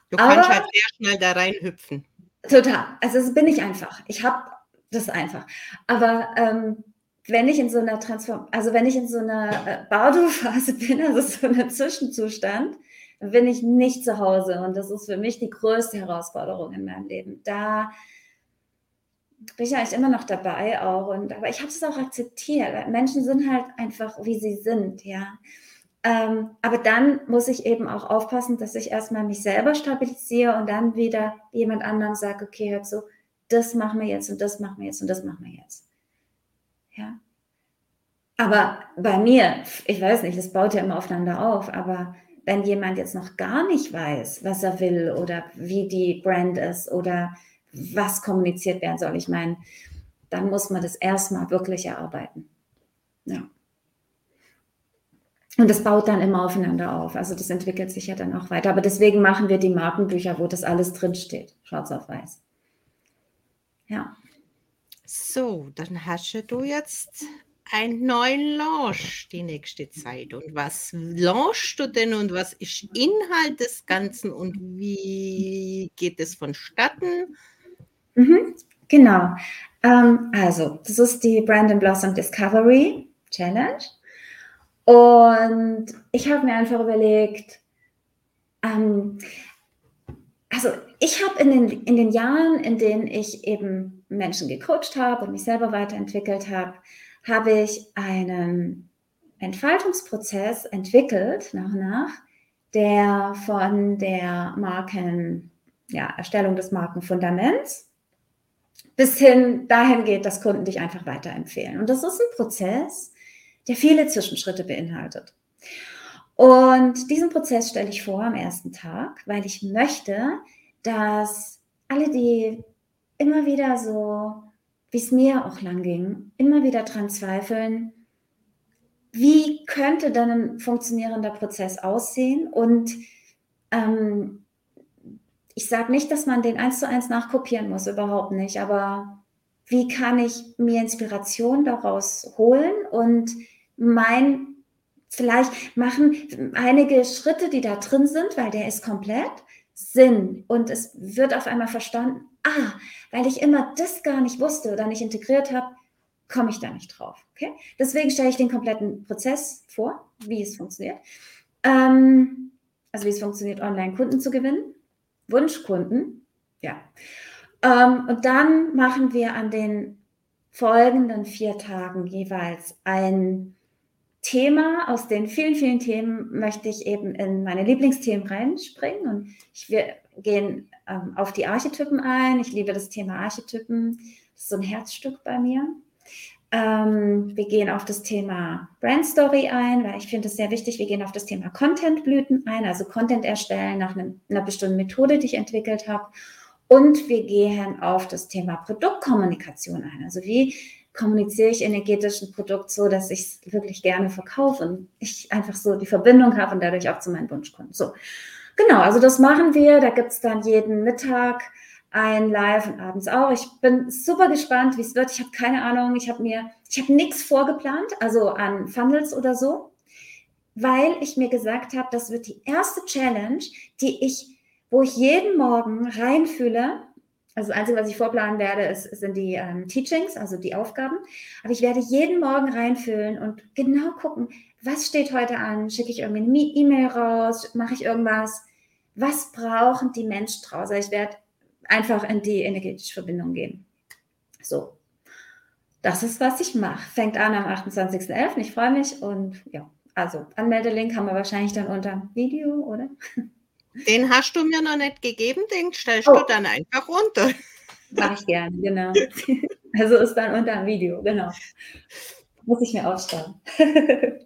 Du kannst Aber, halt sehr schnell da reinhüpfen. Total. Also das bin ich einfach. Ich habe das einfach. Aber ähm, wenn ich in so einer Transform, also wenn ich in so einer äh, Bardo-Phase (laughs) bin, also so einem Zwischenzustand, bin ich nicht zu Hause. Und das ist für mich die größte Herausforderung in meinem Leben. Da bin ich eigentlich immer noch dabei auch. Und, aber ich habe es auch akzeptiert. Menschen sind halt einfach, wie sie sind, ja. Ähm, aber dann muss ich eben auch aufpassen, dass ich erstmal mich selber stabilisiere und dann wieder jemand anderem sage, okay, hört so, das machen wir jetzt und das machen wir jetzt und das machen wir jetzt. Ja. Aber bei mir, ich weiß nicht, es baut ja immer aufeinander auf, aber wenn jemand jetzt noch gar nicht weiß, was er will oder wie die Brand ist oder was kommuniziert werden soll, ich meine, dann muss man das erstmal wirklich erarbeiten. Ja. Und das baut dann immer aufeinander auf. Also das entwickelt sich ja dann auch weiter. Aber deswegen machen wir die Markenbücher, wo das alles drinsteht, schwarz auf weiß. Ja. So, dann hast du jetzt einen neuen Launch die nächste Zeit. Und was launchst du denn und was ist Inhalt des Ganzen und wie geht es vonstatten? Mhm, genau. Ähm, also, das ist die Brandon Blossom Discovery Challenge. Und ich habe mir einfach überlegt, ähm, also ich habe in den, in den Jahren, in denen ich eben Menschen gecoacht habe und mich selber weiterentwickelt habe, habe ich einen Entfaltungsprozess entwickelt nach und nach, der von der Marken, ja, Erstellung des Markenfundaments bis hin dahin geht, dass Kunden dich einfach weiterempfehlen. Und das ist ein Prozess, der viele Zwischenschritte beinhaltet. Und diesen Prozess stelle ich vor am ersten Tag, weil ich möchte, dass alle, die immer wieder so wie es mir auch lang ging, immer wieder dran zweifeln, wie könnte dann ein funktionierender Prozess aussehen? Und ähm, ich sage nicht, dass man den eins zu eins nachkopieren muss, überhaupt nicht, aber wie kann ich mir Inspiration daraus holen und mein, vielleicht machen einige Schritte, die da drin sind, weil der ist komplett, Sinn und es wird auf einmal verstanden, ah, weil ich immer das gar nicht wusste oder nicht integriert habe, komme ich da nicht drauf. Okay? Deswegen stelle ich den kompletten Prozess vor, wie es funktioniert. Ähm, also wie es funktioniert, online Kunden zu gewinnen. Wunschkunden, ja. Ähm, und dann machen wir an den folgenden vier Tagen jeweils ein Thema. Aus den vielen, vielen Themen möchte ich eben in meine Lieblingsthemen reinspringen. Und ich gehen ähm, auf die Archetypen ein. Ich liebe das Thema Archetypen. Das ist so ein Herzstück bei mir. Ähm, wir gehen auf das Thema Brand Story ein, weil ich finde es sehr wichtig. Wir gehen auf das Thema Content-Blüten ein, also Content erstellen nach einem, einer bestimmten Methode, die ich entwickelt habe. Und wir gehen auf das Thema Produktkommunikation ein. Also wie kommuniziere ich energetisch ein Produkt so, dass ich es wirklich gerne verkaufe und ich einfach so die Verbindung habe und dadurch auch zu meinen Wunschkunden. So, genau, also das machen wir. Da gibt es dann jeden Mittag ein Live und abends auch. Ich bin super gespannt, wie es wird. Ich habe keine Ahnung. Ich habe mir, ich habe nichts vorgeplant, also an Funnels oder so, weil ich mir gesagt habe, das wird die erste Challenge, die ich, wo ich jeden Morgen reinfühle. Also das Einzige, was ich vorplanen werde, ist, sind die ähm, Teachings, also die Aufgaben. Aber ich werde jeden Morgen reinfühlen und genau gucken, was steht heute an? Schicke ich irgendwie eine E-Mail raus? Mache ich irgendwas? Was brauchen die Menschen draußen? Ich werde einfach in die energetische Verbindung gehen. So, das ist, was ich mache. Fängt an am 28.11. Ich freue mich und ja, also Anmeldelink haben wir wahrscheinlich dann unter Video, oder? (laughs) Den hast du mir noch nicht gegeben, den stellst oh. du dann einfach runter. (laughs) Mache ich gerne, genau. (laughs) Also ist dann unter dem Video, genau. Muss ich mir aufschreiben. (laughs)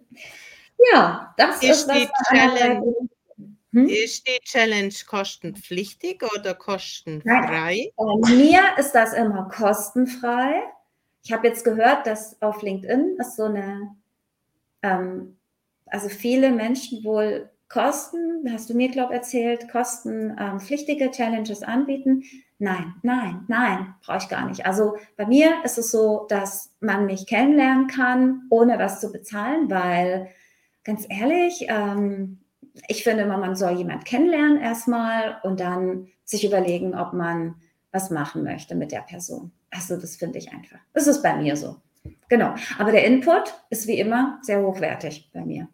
ja, das ist, ist die Challenge. Hm? Ist die Challenge kostenpflichtig oder kostenfrei? Nein, bei mir ist das immer kostenfrei. Ich habe jetzt gehört, dass auf LinkedIn ist so eine, ähm, also viele Menschen wohl Kosten, hast du mir, glaube ich, erzählt, kostenpflichtige ähm, Challenges anbieten. Nein, nein, nein, brauche ich gar nicht. Also bei mir ist es so, dass man mich kennenlernen kann, ohne was zu bezahlen, weil ganz ehrlich, ähm, ich finde immer, man soll jemand kennenlernen erstmal und dann sich überlegen, ob man was machen möchte mit der Person. Also das finde ich einfach. Das ist bei mir so. Genau. Aber der Input ist wie immer sehr hochwertig bei mir.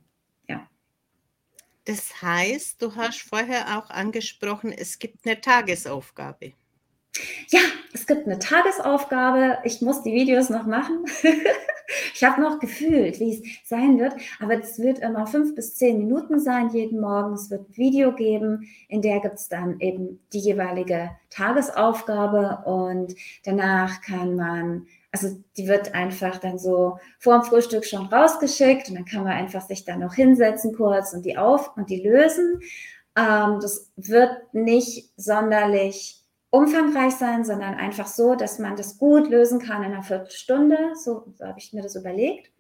Das heißt, du hast vorher auch angesprochen, es gibt eine Tagesaufgabe. Ja, es gibt eine Tagesaufgabe. Ich muss die Videos noch machen. (laughs) ich habe noch gefühlt, wie es sein wird, aber es wird immer fünf bis zehn Minuten sein jeden Morgen. Es wird ein Video geben, in der gibt es dann eben die jeweilige Tagesaufgabe und danach kann man, also die wird einfach dann so vor dem Frühstück schon rausgeschickt und dann kann man einfach sich dann noch hinsetzen kurz und die auf und die lösen. Ähm, das wird nicht sonderlich umfangreich sein, sondern einfach so, dass man das gut lösen kann in einer Viertelstunde. So, so habe ich mir das überlegt.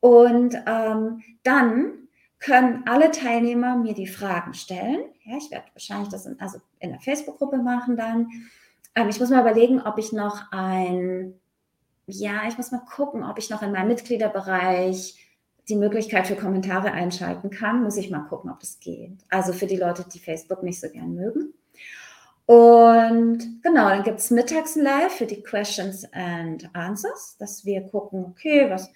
Und ähm, dann können alle Teilnehmer mir die Fragen stellen. Ja, ich werde wahrscheinlich das in, also in der Facebook-Gruppe machen dann. Ähm, ich muss mal überlegen, ob ich noch ein, ja, ich muss mal gucken, ob ich noch in meinem Mitgliederbereich die Möglichkeit für Kommentare einschalten kann. Muss ich mal gucken, ob das geht. Also für die Leute, die Facebook nicht so gern mögen. Und genau, dann gibt es mittags live für die Questions and Answers, dass wir gucken, okay, was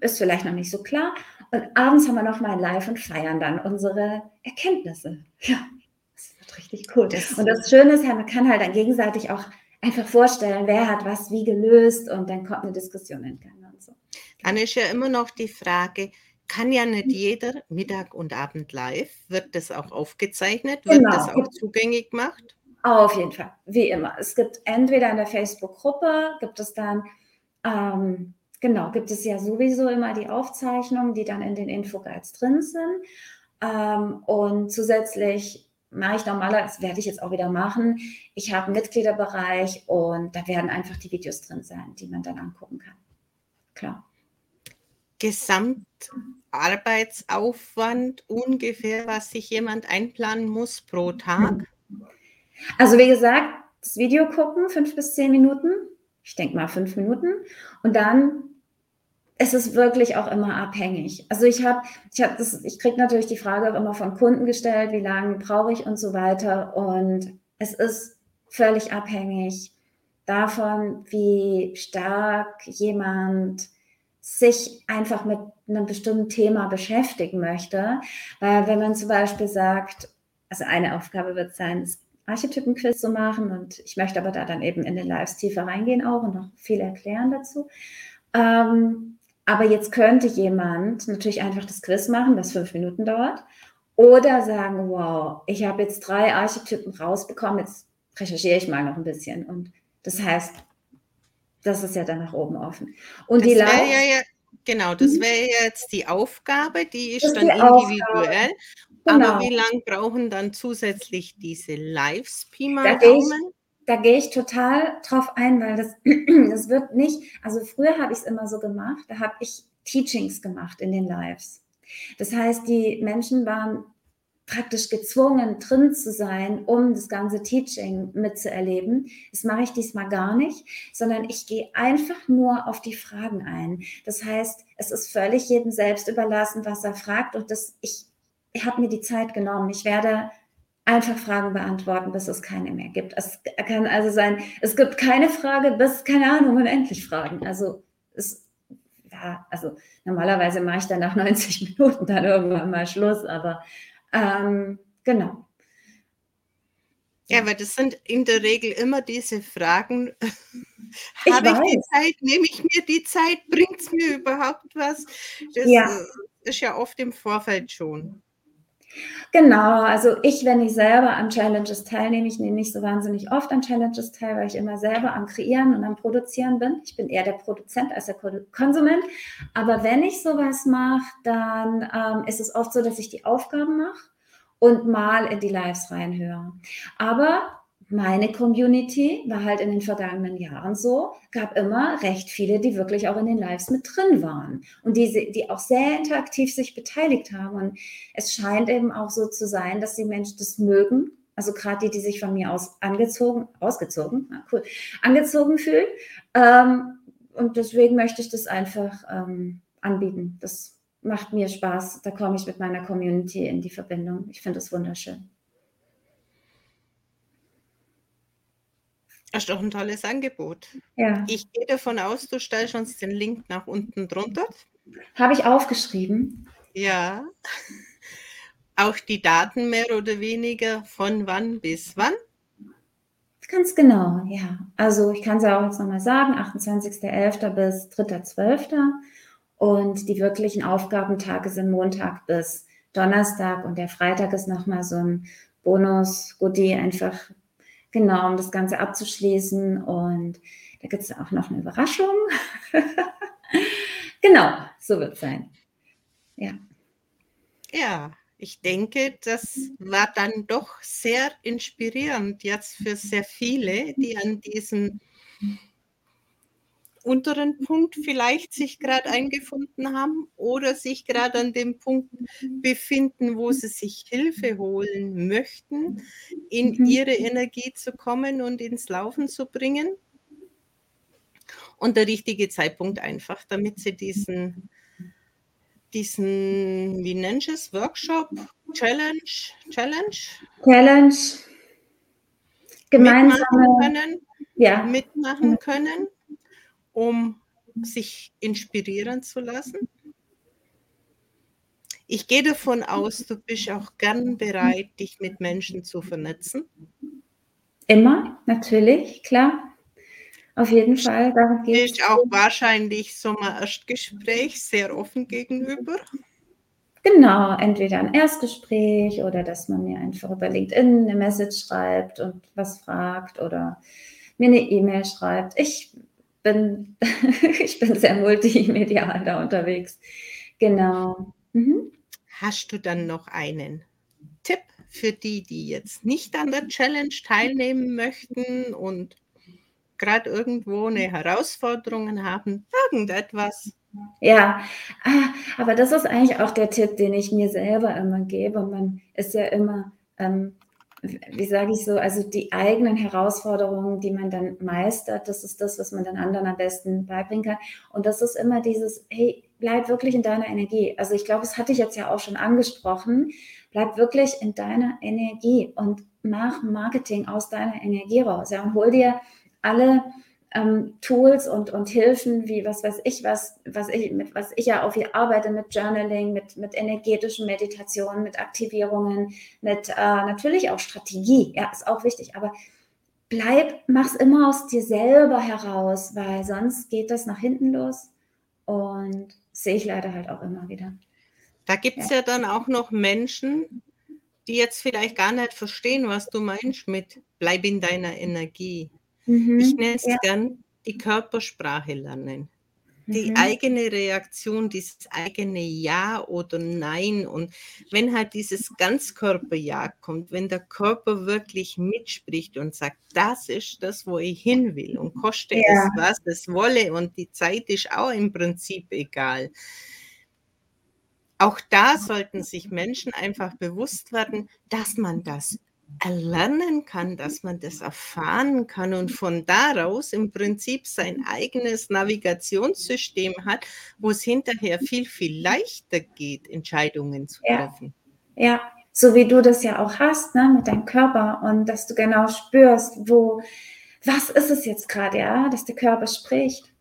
ist vielleicht noch nicht so klar. Und abends haben wir nochmal live und feiern dann unsere Erkenntnisse. Ja, das wird richtig cool. Und das Schöne ist, man kann halt dann gegenseitig auch einfach vorstellen, wer hat was wie gelöst und dann kommt eine Diskussion in Gang und so. Dann ist ja immer noch die Frage, kann ja nicht jeder Mittag und Abend live. Wird das auch aufgezeichnet? Wird genau. das auch zugänglich gemacht? Auf jeden Fall, wie immer. Es gibt entweder in der Facebook-Gruppe, gibt es dann, ähm, genau, gibt es ja sowieso immer die Aufzeichnungen, die dann in den Infoguides drin sind. Ähm, und zusätzlich mache ich normalerweise, das werde ich jetzt auch wieder machen, ich habe einen Mitgliederbereich und da werden einfach die Videos drin sein, die man dann angucken kann. Klar. Gesamtarbeitsaufwand ungefähr, was sich jemand einplanen muss pro Tag? Also wie gesagt, das Video gucken, fünf bis zehn Minuten. Ich denke mal fünf Minuten. Und dann ist es wirklich auch immer abhängig. Also ich habe, ich habe das, ich kriege natürlich die Frage auch immer von Kunden gestellt, wie lange brauche ich und so weiter. Und es ist völlig abhängig davon, wie stark jemand sich einfach mit einem bestimmten Thema beschäftigen möchte. Weil wenn man zum Beispiel sagt, also eine Aufgabe wird sein, es Archetypenquiz zu machen und ich möchte aber da dann eben in den Lives tiefer reingehen auch und noch viel erklären dazu. Ähm, aber jetzt könnte jemand natürlich einfach das Quiz machen, das fünf Minuten dauert Oder sagen, wow, ich habe jetzt drei Archetypen rausbekommen, jetzt recherchiere ich mal noch ein bisschen. Und das heißt, das ist ja dann nach oben offen. Und das die ja, ja, genau, das mhm. wäre jetzt die Aufgabe, die ist dann individuell. Genau. Aber wie lange brauchen dann zusätzlich diese Lives Pi mal Daumen? Da gehe ich total drauf ein, weil das, (clears throat) das wird nicht, also früher habe ich es immer so gemacht, da habe ich Teachings gemacht in den Lives. Das heißt, die Menschen waren praktisch gezwungen, drin zu sein, um das ganze Teaching mitzuerleben. Das mache ich diesmal gar nicht, sondern ich gehe einfach nur auf die Fragen ein. Das heißt, es ist völlig jedem selbst überlassen, was er fragt und das, ich, ich habe mir die Zeit genommen. Ich werde einfach Fragen beantworten, bis es keine mehr gibt. Es kann also sein, es gibt keine Frage, bis, keine Ahnung, unendlich Fragen. Also es, ja, also normalerweise mache ich dann nach (laughs) 90 Minuten dann irgendwann mal Schluss, aber ähm, genau. Ja, weil das sind in der Regel immer diese Fragen. (laughs) Habe ich, ich die Zeit? Nehme ich mir die Zeit? Bringt es mir überhaupt was? Das ja. ist ja oft im Vorfeld schon. Genau, also ich, wenn ich selber an Challenges teilnehme, ich nehme nicht so wahnsinnig oft an Challenges teil, weil ich immer selber am Kreieren und am Produzieren bin. Ich bin eher der Produzent als der Konsument. Aber wenn ich sowas mache, dann ähm, ist es oft so, dass ich die Aufgaben mache und mal in die Lives reinhöre. Aber meine Community war halt in den vergangenen Jahren so, gab immer recht viele, die wirklich auch in den Lives mit drin waren und die, die auch sehr interaktiv sich beteiligt haben. Und es scheint eben auch so zu sein, dass die Menschen das mögen. Also gerade die, die sich von mir aus angezogen, ausgezogen, ah, cool, angezogen fühlen. Ähm, und deswegen möchte ich das einfach ähm, anbieten. Das macht mir Spaß. Da komme ich mit meiner Community in die Verbindung. Ich finde das wunderschön. Das ist doch ein tolles Angebot. Ja. Ich gehe davon aus, du stellst uns den Link nach unten drunter. Habe ich aufgeschrieben. Ja. (laughs) Auch die Daten mehr oder weniger von wann bis wann? Ganz genau, ja. Also ich kann es ja auch jetzt nochmal sagen, 28.11. bis 3.12. Und die wirklichen Aufgabentage sind Montag bis Donnerstag und der Freitag ist nochmal so ein Bonus-Goodie, einfach Genau, um das Ganze abzuschließen. Und da gibt es auch noch eine Überraschung. (laughs) genau, so wird es sein. Ja. Ja, ich denke, das war dann doch sehr inspirierend jetzt für sehr viele, die an diesem unteren Punkt vielleicht sich gerade eingefunden haben oder sich gerade an dem Punkt befinden, wo sie sich Hilfe holen möchten, in mhm. ihre Energie zu kommen und ins Laufen zu bringen. Und der richtige Zeitpunkt einfach, damit sie diesen, diesen wie nennt es, Workshop, Challenge, Challenge? Challenge. Gemeinsam mitmachen können, ja. mitmachen können um sich inspirieren zu lassen? Ich gehe davon aus, du bist auch gern bereit, dich mit Menschen zu vernetzen. Immer, natürlich, klar. Auf jeden Fall. Darum geht es. auch wahrscheinlich so mal Erstgespräch sehr offen gegenüber. Genau, entweder ein Erstgespräch oder dass man mir einfach über LinkedIn eine Message schreibt und was fragt oder mir eine E-Mail schreibt. Ich bin, (laughs) ich bin sehr multimedial da unterwegs. Genau. Mhm. Hast du dann noch einen Tipp für die, die jetzt nicht an der Challenge teilnehmen möchten und gerade irgendwo eine Herausforderung haben? Irgendetwas. Ja, ah, aber das ist eigentlich auch der Tipp, den ich mir selber immer gebe. Man ist ja immer ähm, wie sage ich so, also die eigenen Herausforderungen, die man dann meistert, das ist das, was man dann anderen am besten beibringen kann. Und das ist immer dieses, hey, bleib wirklich in deiner Energie. Also ich glaube, das hatte ich jetzt ja auch schon angesprochen. Bleib wirklich in deiner Energie und mach Marketing aus deiner Energie raus. Ja, und hol dir alle ähm, Tools und, und Hilfen, wie was weiß ich, was, was ich, mit was ich ja auch viel arbeite, mit Journaling, mit, mit energetischen Meditationen, mit Aktivierungen, mit äh, natürlich auch Strategie, ja, ist auch wichtig, aber bleib, mach's immer aus dir selber heraus, weil sonst geht das nach hinten los und sehe ich leider halt auch immer wieder. Da gibt es ja. ja dann auch noch Menschen, die jetzt vielleicht gar nicht verstehen, was du meinst mit bleib in deiner Energie. Mhm. Ich nenne es ja. gern die Körpersprache lernen die mhm. eigene Reaktion, dieses eigene Ja oder Nein. Und wenn halt dieses Ganzkörper-Ja kommt, wenn der Körper wirklich mitspricht und sagt, das ist das, wo ich hin will und koste ja. es, was es wolle und die Zeit ist auch im Prinzip egal. Auch da sollten sich Menschen einfach bewusst werden, dass man das erlernen kann, dass man das erfahren kann und von daraus im Prinzip sein eigenes Navigationssystem hat, wo es hinterher viel, viel leichter geht, Entscheidungen zu treffen. Ja, ja. so wie du das ja auch hast, ne, mit deinem Körper und dass du genau spürst, wo, was ist es jetzt gerade, ja, dass der Körper spricht.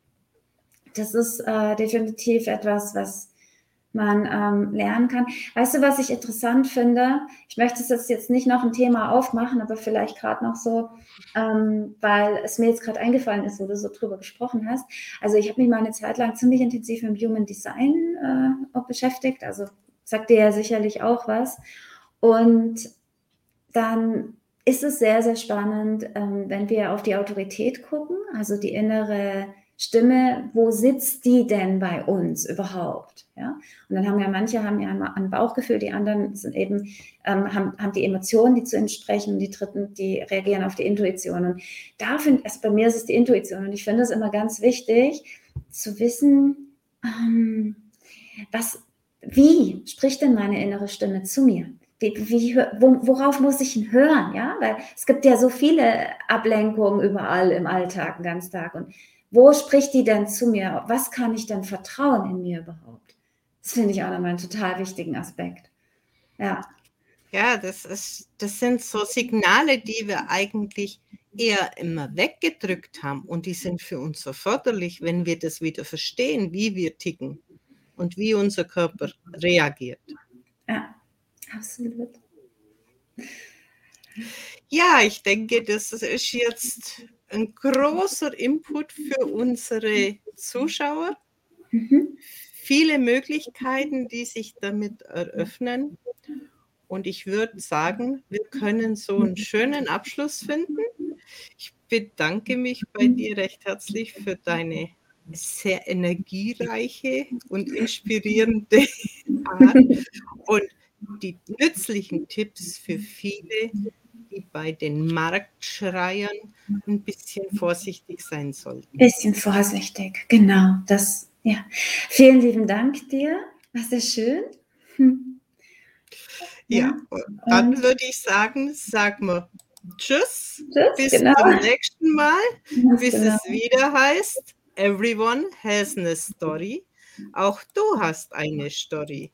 Das ist äh, definitiv etwas, was man ähm, lernen kann. Weißt du, was ich interessant finde? Ich möchte es jetzt nicht noch ein Thema aufmachen, aber vielleicht gerade noch so, ähm, weil es mir jetzt gerade eingefallen ist, wo du so drüber gesprochen hast. Also ich habe mich mal eine Zeit lang ziemlich intensiv mit Human Design äh, beschäftigt. Also sagt dir ja sicherlich auch was. Und dann ist es sehr, sehr spannend, ähm, wenn wir auf die Autorität gucken, also die innere Stimme, wo sitzt die denn bei uns überhaupt? Ja? Und dann haben ja manche haben ja ein Bauchgefühl, die anderen sind eben, ähm, haben, haben die Emotionen, die zu entsprechen, die dritten, die reagieren auf die Intuition. Und da finde also bei mir ist es die Intuition und ich finde es immer ganz wichtig zu wissen, ähm, was, wie spricht denn meine innere Stimme zu mir? Wie, wie, worauf muss ich ihn hören? Ja, weil es gibt ja so viele Ablenkungen überall im Alltag, den ganzen Tag. Und wo spricht die denn zu mir? Was kann ich denn vertrauen in mir überhaupt? Das finde ich auch nochmal einen total wichtigen Aspekt. Ja. Ja, das, ist, das sind so Signale, die wir eigentlich eher immer weggedrückt haben und die sind für uns so förderlich, wenn wir das wieder verstehen, wie wir ticken und wie unser Körper reagiert. Ja, absolut. Ja, ich denke, das ist jetzt ein großer Input für unsere Zuschauer. Mhm. Viele Möglichkeiten, die sich damit eröffnen. Und ich würde sagen, wir können so einen schönen Abschluss finden. Ich bedanke mich bei dir recht herzlich für deine sehr energiereiche und inspirierende (laughs) Art und die nützlichen Tipps für viele, die bei den Marktschreiern ein bisschen vorsichtig sein sollten. Ein bisschen vorsichtig, genau. Das, ja. Vielen lieben Dank dir. War sehr schön. Hm. Ja, dann würde ich sagen, sag mal Tschüss, Tschüss bis genau. zum nächsten Mal, ja, bis genau. es wieder heißt, Everyone has a story. Auch du hast eine Story.